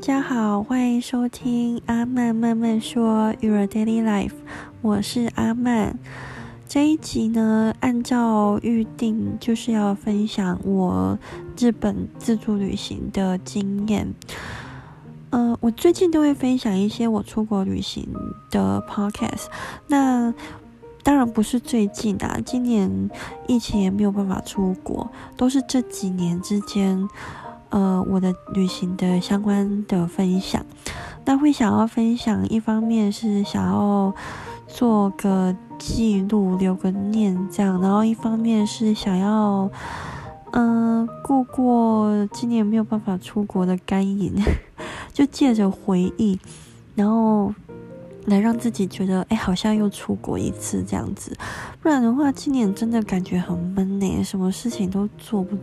大家好，欢迎收听阿曼慢慢说 Your Daily Life，我是阿曼。这一集呢，按照预定就是要分享我日本自助旅行的经验。呃，我最近都会分享一些我出国旅行的 podcast。那当然不是最近啊，今年疫情也没有办法出国，都是这几年之间。呃，我的旅行的相关的分享，那会想要分享，一方面是想要做个记录，留个念这样，然后一方面是想要，嗯，过过今年没有办法出国的干瘾，就借着回忆，然后来让自己觉得，哎，好像又出国一次这样子，不然的话，今年真的感觉很闷呢，什么事情都做不。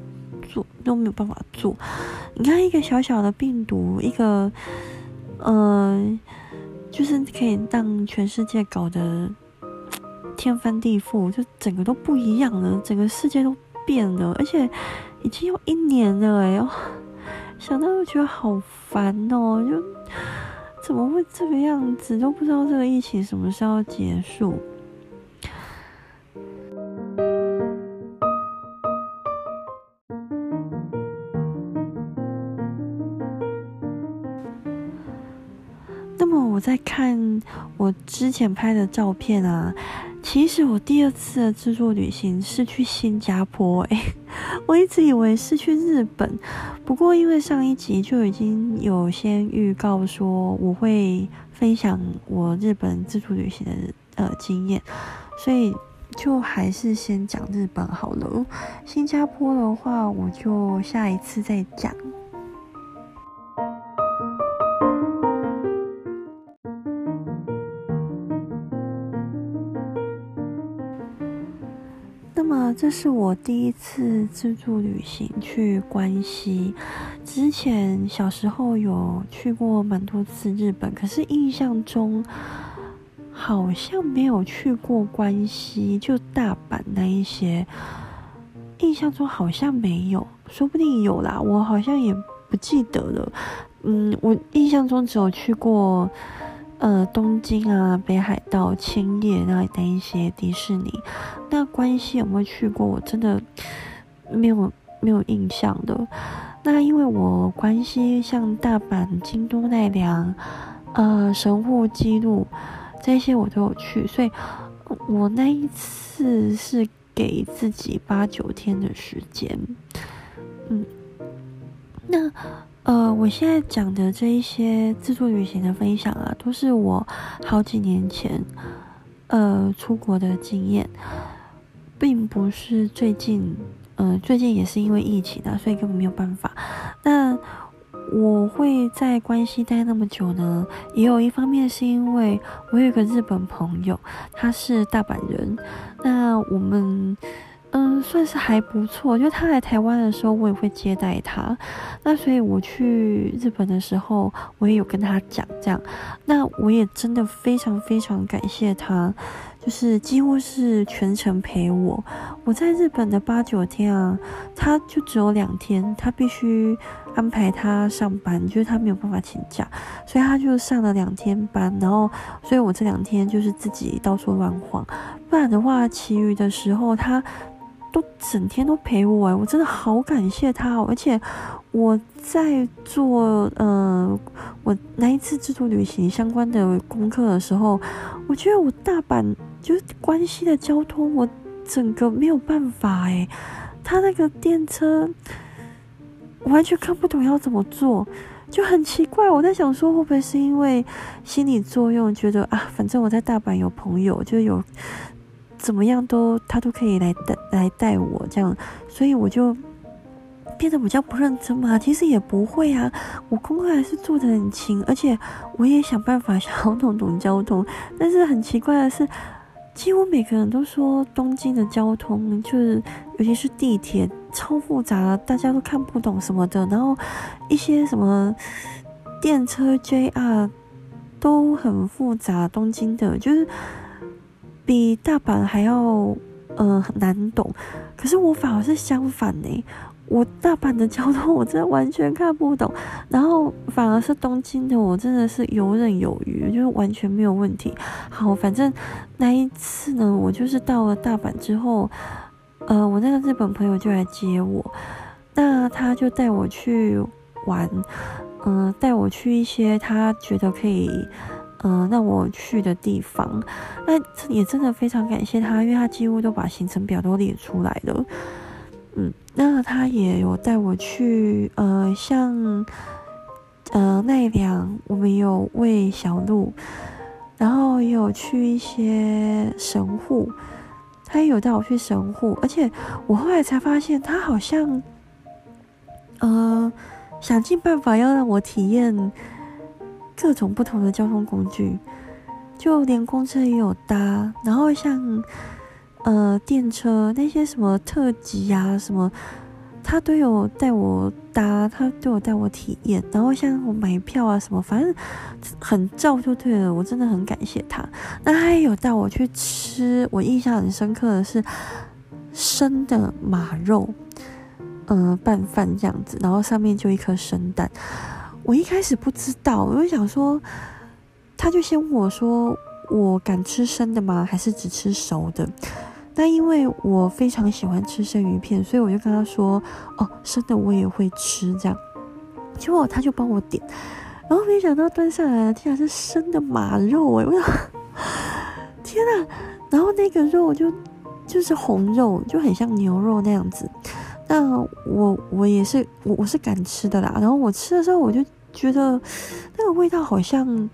做都没有办法做，你看一个小小的病毒，一个呃，就是可以让全世界搞得天翻地覆，就整个都不一样了，整个世界都变了，而且已经有一年了哎呦，想到就觉得好烦哦，就怎么会这个样子，都不知道这个疫情什么时候结束。那么我在看我之前拍的照片啊，其实我第二次的自助旅行是去新加坡。诶，我一直以为是去日本，不过因为上一集就已经有先预告说我会分享我日本自助旅行的呃经验，所以就还是先讲日本好了。新加坡的话，我就下一次再讲。这是我第一次自助旅行去关西，之前小时候有去过蛮多次日本，可是印象中好像没有去过关西，就大阪那一些，印象中好像没有，说不定有啦，我好像也不记得了。嗯，我印象中只有去过。呃，东京啊，北海道、千叶那那一些迪士尼，那关西有没有去过？我真的没有没有印象的。那因为我关西像大阪、京都、奈良、呃神户、基路这些我都有去，所以我那一次是给自己八九天的时间。嗯，那。呃，我现在讲的这一些自助旅行的分享啊，都是我好几年前呃出国的经验，并不是最近，呃，最近也是因为疫情啊，所以根本没有办法。那我会在关西待那么久呢，也有一方面是因为我有一个日本朋友，他是大阪人，那我们。算是还不错。就他来台湾的时候，我也会接待他。那所以我去日本的时候，我也有跟他讲这样。那我也真的非常非常感谢他，就是几乎是全程陪我。我在日本的八九天啊，他就只有两天，他必须安排他上班，就是他没有办法请假，所以他就上了两天班。然后，所以我这两天就是自己到处乱晃。不然的话，其余的时候他。都整天都陪我哎，我真的好感谢他哦！而且我在做呃我那一次自助旅行相关的功课的时候，我觉得我大阪就是关西的交通，我整个没有办法哎，他那个电车完全看不懂要怎么做，就很奇怪。我在想说，会不会是因为心理作用，觉得啊，反正我在大阪有朋友，就有。怎么样都他都可以来带来带我这样，所以我就变得比较不认真嘛。其实也不会啊，我功课还是做的很勤，而且我也想办法 想要弄懂交通。但是很奇怪的是，几乎每个人都说东京的交通就是，尤其是地铁超复杂，大家都看不懂什么的。然后一些什么电车 JR 都很复杂，东京的就是。比大阪还要呃难懂，可是我反而是相反呢。我大阪的交通我真的完全看不懂，然后反而是东京的我真的是游刃有余，就是完全没有问题。好，反正那一次呢，我就是到了大阪之后，呃，我那个日本朋友就来接我，那他就带我去玩，嗯，带我去一些他觉得可以，嗯，让我去的地方。那也真的非常感谢他，因为他几乎都把行程表都列出来了。嗯，那他也有带我去，呃，像，呃，奈良，我们有喂小鹿，然后也有去一些神户，他也有带我去神户，而且我后来才发现，他好像，呃，想尽办法要让我体验各种不同的交通工具，就连公车也有搭，然后像。呃，电车那些什么特急啊，什么，他都有带我搭，他都有带我体验。然后像我买票啊，什么，反正很照就对了。我真的很感谢他。那他也有带我去吃，我印象很深刻的是生的马肉，嗯，拌饭这样子，然后上面就一颗生蛋。我一开始不知道，我就想说，他就先问我说，我敢吃生的吗？还是只吃熟的？那因为我非常喜欢吃生鱼片，所以我就跟他说：“哦，生的我也会吃。”这样，结果他就帮我点，然后没想到端上来竟然是生的马肉哎！我想，天哪！然后那个肉就就是红肉，就很像牛肉那样子。那我我也是我我是敢吃的啦。然后我吃的时候，我就觉得那个味道好像，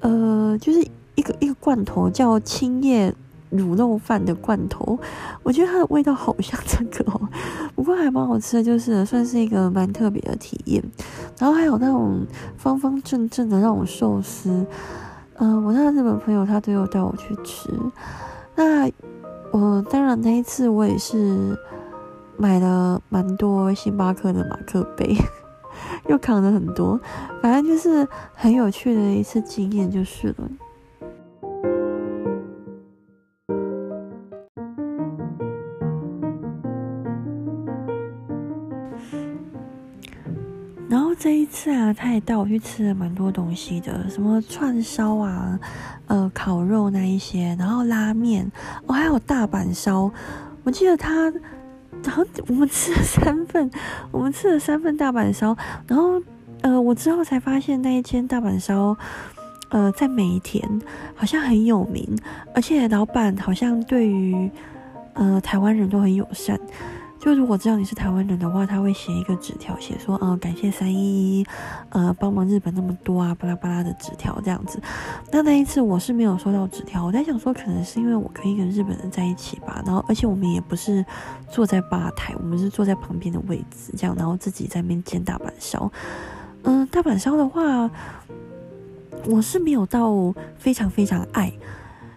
呃，就是一个一个罐头叫青叶。卤肉饭的罐头，我觉得它的味道好像这个哦，不过还蛮好吃的，就是算是一个蛮特别的体验。然后还有那种方方正正的那种寿司，嗯，我那日本朋友他都有带我去吃。那我当然那一次我也是买了蛮多星巴克的马克杯，又扛了很多，反正就是很有趣的一次经验就是了。然后这一次啊，他也带我去吃了蛮多东西的，什么串烧啊，呃，烤肉那一些，然后拉面，哦，还有大阪烧。我记得他，然后我们吃了三份，我们吃了三份大阪烧。然后，呃，我之后才发现那一间大阪烧，呃，在梅田好像很有名，而且老板好像对于呃台湾人都很友善。就如果知道你是台湾人的话，他会写一个纸条，写说，呃，感谢三一一，呃，帮忙日本那么多啊，巴拉巴拉的纸条这样子。那那一次我是没有收到纸条，我在想说，可能是因为我可以跟日本人在一起吧，然后而且我们也不是坐在吧台，我们是坐在旁边的位置，这样，然后自己在那边煎大阪烧。嗯，大阪烧的话，我是没有到非常非常爱，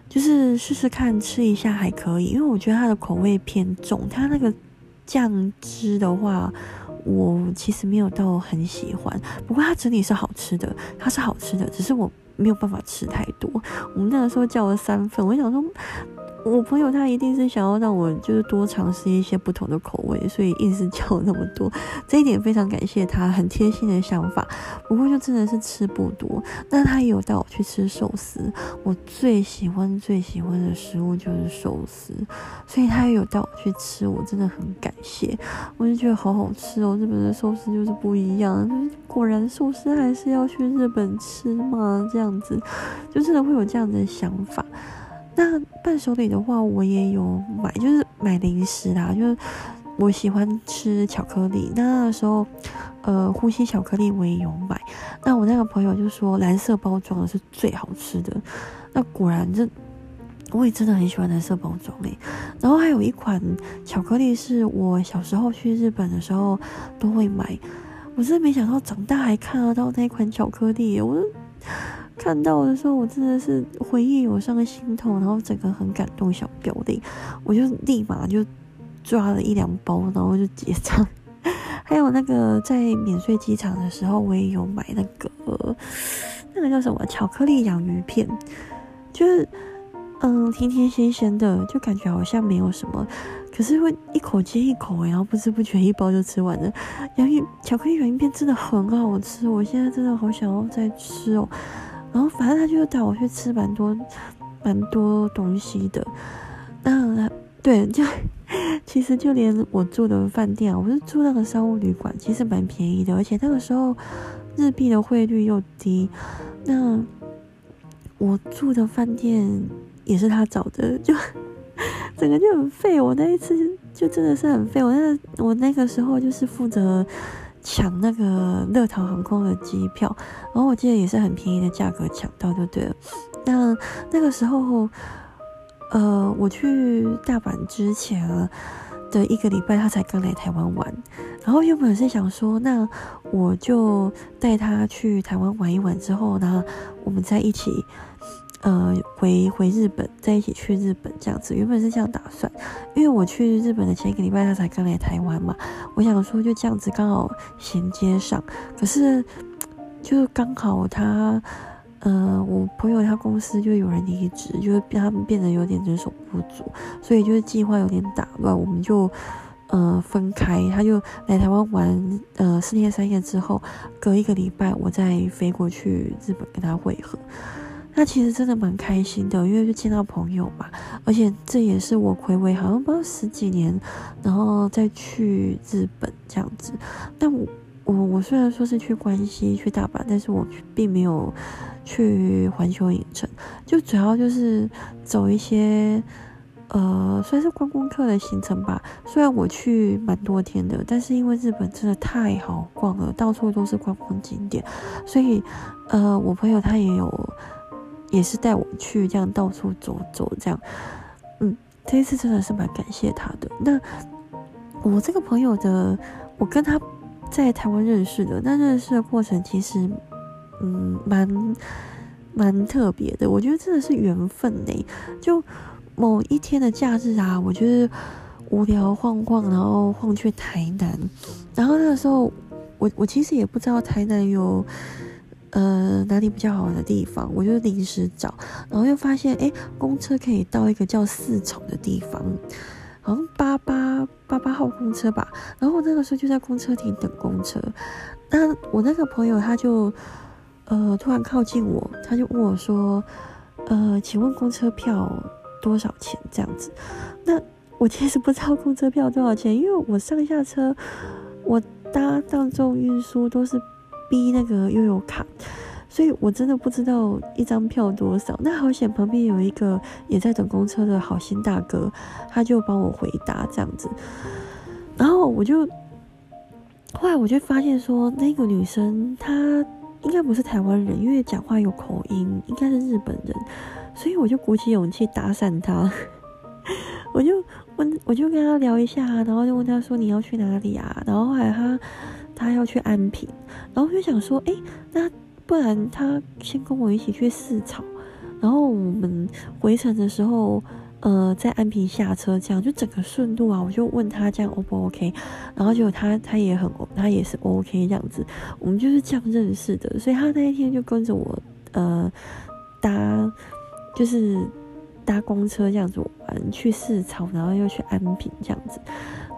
就是试试看吃一下还可以，因为我觉得它的口味偏重，它那个。酱汁的话，我其实没有到很喜欢，不过它整体是好吃的，它是好吃的，只是我没有办法吃太多。我们那个时候叫了三份，我想说。我朋友他一定是想要让我就是多尝试一些不同的口味，所以硬是叫那么多，这一点非常感谢他，很贴心的想法。不过就真的是吃不多。那他也有带我去吃寿司，我最喜欢最喜欢的食物就是寿司，所以他也有带我去吃，我真的很感谢。我就觉得好好吃哦，日本的寿司就是不一样，果然寿司还是要去日本吃嘛，这样子就真的会有这样的想法。那伴手礼的话，我也有买，就是买零食啦。就是我喜欢吃巧克力，那时候，呃，呼吸巧克力我也有买。那我那个朋友就说蓝色包装的是最好吃的。那果然，这我也真的很喜欢蓝色包装诶。然后还有一款巧克力是我小时候去日本的时候都会买，我真的没想到长大还看得到那款巧克力，我。看到的时候，我真的是回忆涌上心头，然后整个很感动，小表弟，我就立马就抓了一两包，然后就结账。还有那个在免税机场的时候，我也有买那个那个叫什么巧克力洋芋片，就是嗯甜甜咸咸的，就感觉好像没有什么，可是会一口接一口然后不知不觉一包就吃完了。洋芋巧克力洋芋片真的很好吃，我现在真的好想要再吃哦。然后反正他就带我去吃蛮多蛮多东西的。那对，就其实就连我住的饭店，我是住那个商务旅馆，其实蛮便宜的，而且那个时候日币的汇率又低。那我住的饭店也是他找的，就。整个就很废，我那一次就真的是很废。我那我那个时候就是负责抢那个乐桃航空的机票，然后我记得也是很便宜的价格抢到就对了。那那个时候，呃，我去大阪之前的一个礼拜，他才刚来台湾玩，然后原本是想说，那我就带他去台湾玩一玩之后呢，我们再一起。呃，回回日本，在一起去日本这样子，原本是这样打算，因为我去日本的前一个礼拜，他才刚来台湾嘛，我想说就这样子刚好衔接上，可是就刚好他，呃，我朋友他公司就有人离职，就是他们变得有点人手不足，所以就是计划有点打乱，我们就呃分开，他就来台湾玩，呃四天三夜之后，隔一个礼拜我再飞过去日本跟他会合。那其实真的蛮开心的，因为就见到朋友嘛，而且这也是我回味好像不知道十几年，然后再去日本这样子。但我我我虽然说是去关西去大阪，但是我并没有去环球影城，就主要就是走一些呃算是观光客的行程吧。虽然我去蛮多天的，但是因为日本真的太好逛了，到处都是观光景点，所以呃我朋友他也有。也是带我去这样到处走走，这样，嗯，这一次真的是蛮感谢他的。那我这个朋友的，我跟他在台湾认识的，那认识的过程其实，嗯，蛮蛮特别的。我觉得真的是缘分呢。就某一天的假日啊，我就是无聊晃晃，然后晃去台南，然后那个时候，我我其实也不知道台南有。呃，哪里比较好玩的地方？我就临时找，然后又发现，哎，公车可以到一个叫四重的地方，好像八八八八号公车吧。然后我那个时候就在公车亭等公车，那我那个朋友他就，呃，突然靠近我，他就问我说，呃，请问公车票多少钱？这样子，那我其实不知道公车票多少钱，因为我上下车，我搭大众运输都是。逼那个悠游卡，所以我真的不知道一张票多少。那好险，旁边有一个也在等公车的好心大哥，他就帮我回答这样子。然后我就后来我就发现说，那个女生她应该不是台湾人，因为讲话有口音，应该是日本人。所以我就鼓起勇气搭讪她，我就问，我就跟她聊一下，然后就问她说你要去哪里啊？然后后来她。他要去安平，然后就想说，哎，那不然他先跟我一起去四草，然后我们回程的时候，呃，在安平下车，这样就整个顺路啊。我就问他这样 O 不 OK，然后结果他他也很他也是 OK 这样子，我们就是这样认识的。所以他那一天就跟着我，呃，搭就是搭公车这样子玩去四草，然后又去安平这样子。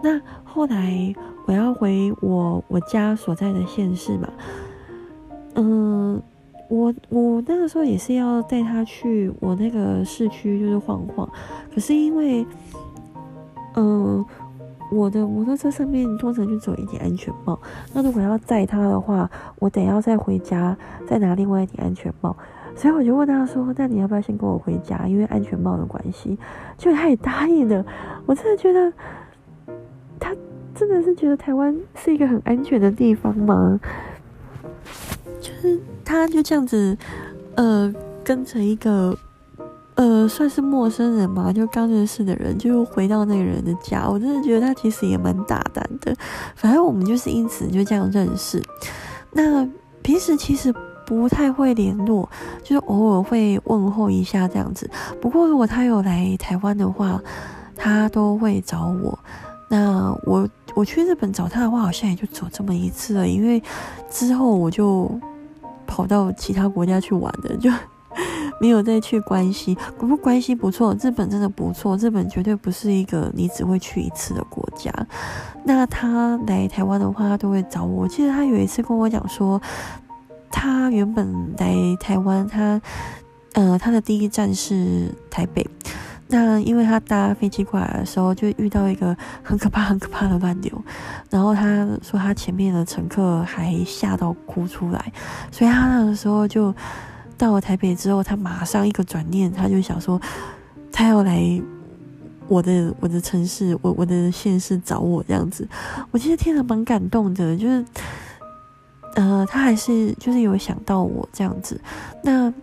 那后来。我要回我我家所在的县市嘛，嗯，我我那个时候也是要带他去我那个市区，就是晃晃。可是因为，嗯，我的摩托车上面通常就走一顶安全帽，那如果要载他的话，我得要再回家再拿另外一顶安全帽。所以我就问他说：“那你要不要先跟我回家？因为安全帽的关系。”就他也答应了。我真的觉得他。真的是觉得台湾是一个很安全的地方吗？就是他就这样子，呃，跟着一个呃算是陌生人嘛，就刚认识的人，就回到那个人的家。我真的觉得他其实也蛮大胆的。反正我们就是因此就这样认识。那平时其实不太会联络，就是偶尔会问候一下这样子。不过如果他有来台湾的话，他都会找我。那我。我去日本找他的话，好像也就走这么一次了，因为之后我就跑到其他国家去玩的，就 没有再去关西。不过关系不错，日本真的不错，日本绝对不是一个你只会去一次的国家。那他来台湾的话，他都会找我。记得他有一次跟我讲说，他原本来台湾，他呃他的第一站是台北。那因为他搭飞机过来的时候，就遇到一个很可怕、很可怕的乱流，然后他说他前面的乘客还吓到哭出来，所以他那个时候就到了台北之后，他马上一个转念，他就想说他要来我的我的城市，我我的县市找我这样子，我其实听了蛮感动的，就是呃，他还是就是有想到我这样子，那。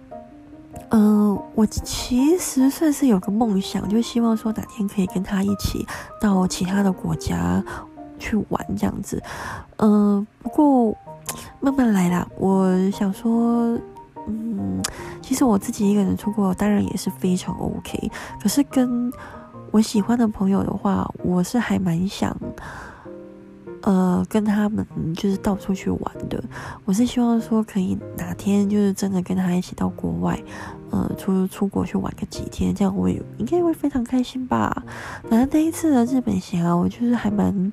嗯，我其实算是有个梦想，就希望说哪天可以跟他一起到其他的国家去玩这样子。嗯，不过慢慢来啦。我想说，嗯，其实我自己一个人出国当然也是非常 OK，可是跟我喜欢的朋友的话，我是还蛮想。呃，跟他们就是到处去玩的。我是希望说，可以哪天就是真的跟他一起到国外，呃，出出国去玩个几天，这样我也应该会非常开心吧。反正第一次的日本行啊，我就是还蛮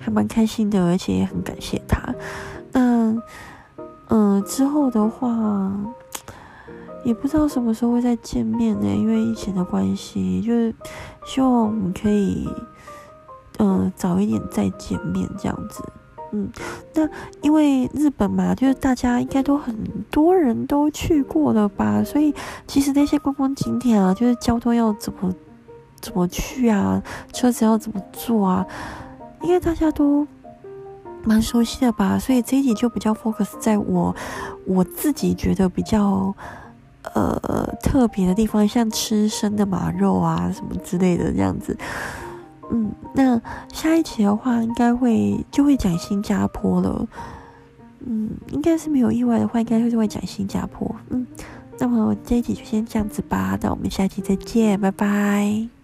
还蛮开心的，而且也很感谢他。那嗯，之后的话，也不知道什么时候会再见面呢，因为疫情的关系，就是希望我们可以。嗯，早一点再见面这样子。嗯，那因为日本嘛，就是大家应该都很多人都去过了吧，所以其实那些观光景点啊，就是交通要怎么怎么去啊，车子要怎么坐啊，应该大家都蛮熟悉的吧。所以这一集就比较 focus 在我我自己觉得比较呃特别的地方，像吃生的马肉啊什么之类的这样子。嗯，那下一期的话，应该会就会讲新加坡了。嗯，应该是没有意外的话，应该会会讲新加坡。嗯，那么这一集就先这样子吧，那我们下期再见，拜拜。